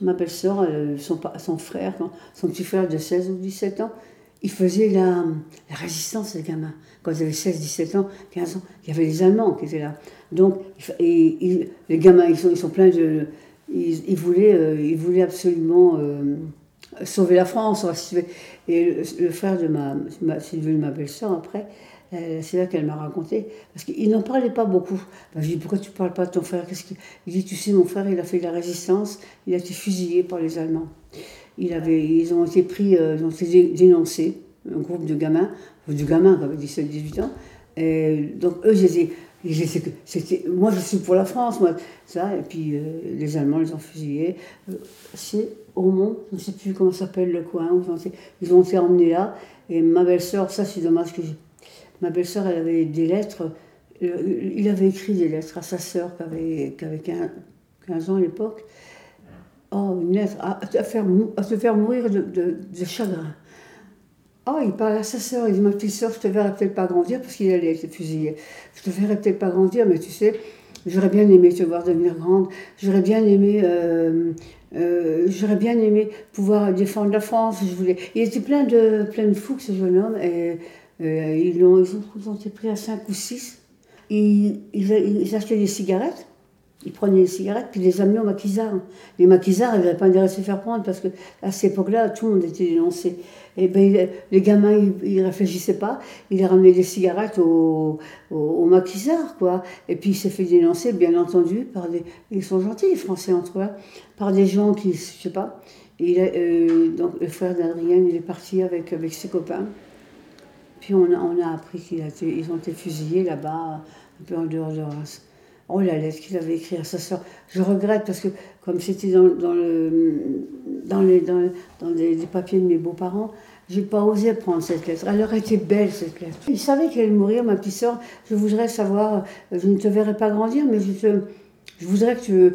ma belle-sœur, euh, son, frère, son petit frère de 16 ou 17 ans, il faisait la, résistance, les gamins. Quand ils avaient 16, 17 ans, 15 ans, il y avait les Allemands qui étaient là. Donc, les gamins, ils sont, pleins de. Ils, voulaient, euh, ils voulaient absolument euh, sauver la France. Et le, frère de ma c'est devenu ma belle-sœur après. Euh, c'est là qu'elle m'a raconté. Parce qu'il n'en parlait pas beaucoup. Ben, je lui ai dit Pourquoi tu ne parles pas de ton frère? Qu'est-ce qu'il- Il dit Tu sais, mon frère, il a fait de la résistance. Il a été fusillé par les Allemands. Il avait, ils ont été pris, euh, ils ont été dé- dénoncés, un groupe de gamins, de gamins qui avaient 17-18 ans. Donc eux, étaient- c'était, moi je suis pour la France, moi, ça, et puis euh, les Allemands les ont fusillés. C'est au Mont, je ne sais plus comment s'appelle le coin, ils ont été emmenés là. Et ma belle-sœur, ça c'est dommage que j'ai- ma belle-sœur, elle avait des lettres, euh, il avait écrit des lettres à sa sœur qui avait, qui avait 15, 15 ans à l'époque. Oh, une lettre à, à faire, te faire mourir de, chagrin. Oh, il parle à sa sœur, il dit Ma petite sœur, je te verrai peut-être pas grandir parce qu'il allait être fusillé. Je te verrai peut-être pas grandir, mais tu sais, j'aurais bien aimé te voir devenir grande. J'aurais bien aimé. euh, euh, j'aurais bien aimé pouvoir défendre la France. Il était plein de, plein de fous, ce jeune homme, euh, ils, ont, été pris à 5 ou 6. Ils, achetaient des cigarettes. Ils prenaient les cigarettes puis les amenaient aux maquisards. Les maquisards, ils n'avaient pas intérêt à se faire prendre parce que à cette époque-là, tout le monde était dénoncé. Et ben, il- les gamins, ils ne réfléchissaient pas. Ils ramenaient des cigarettes aux, aux, aux maquisards, quoi. Et puis il s'est fait dénoncer, bien entendu, par des. Ils sont gentils, les Français, entre eux, hein, par des gens qui, je sais pas. Euh, donc le frère d'Adrienne, il est parti avec ses copains. Puis on a, on a appris qu'ils ont été fusillés là-bas, un peu en dehors de Reims. Oh, la lettre qu'il avait écrite à sa sœur. Je regrette parce que, comme c'était dans, dans, le, dans, les, dans, dans papiers de mes beaux-parents, j'ai pas osé prendre cette lettre. Elle aurait été belle, cette lettre. Il savait qu'elle allait mourir, ma petite sœur. Je voudrais savoir, euh, je ne te verrai pas grandir, mais je te. Je voudrais que tu euh,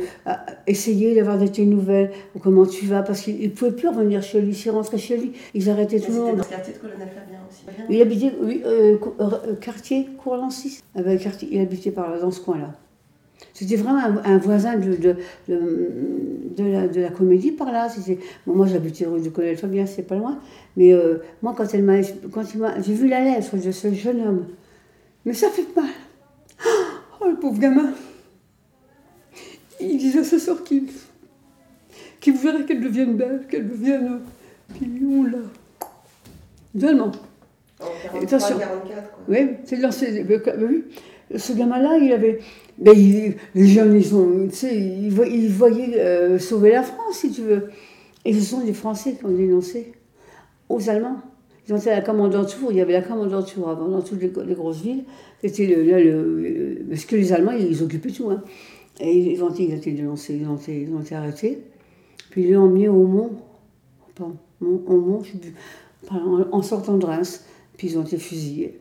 essayer d'avoir de tes nouvelles, ou comment tu vas, parce qu'il ne pouvait plus revenir chez lui. S'il rentrait chez lui, ils arrêtaient tout le monde. dans le quartier de colonel Fabien aussi. Il habitait, oui, euh, co- euh, quartier Courlancy. Ah ben, quartier, il habitait par là, dans ce coin-là. C'était vraiment un, un voisin de, de, de, la, de la comédie par là. Bon, moi, j'habitais rue de Colonel Fabien, c'est pas loin. Mais euh, moi, quand, elle quand j'ai vu la lettre de ce jeune homme, mais ça fait mal. Oh, le pauvre gamin. Il disait à sa sœur qu'il, qu'il voudrait qu'elle devienne belle, qu'elle devienne. Puis on l'a. Tellement. En 43, Attention. 44, quoi. Oui, c'est oui. Ce gamin-là, il avait. Ben, il- les jeunes, ils, ont, tu sais, ils, vo- ils voyaient euh, sauver la France, si tu veux. Et ce sont des Français qui ont dénoncé aux Allemands. Ils ont été à la commandanture, il y avait la commandanture avant, dans toutes les, les grosses villes. C'était le- le- Parce que les Allemands, ils occupaient tout. Hein. Et ils ont, été, dénoncés, ils ont été, arrêtés. Puis ils l'ont emmené au Mont, au Mont, en sortant de Reims. Puis ils ont été fusillés.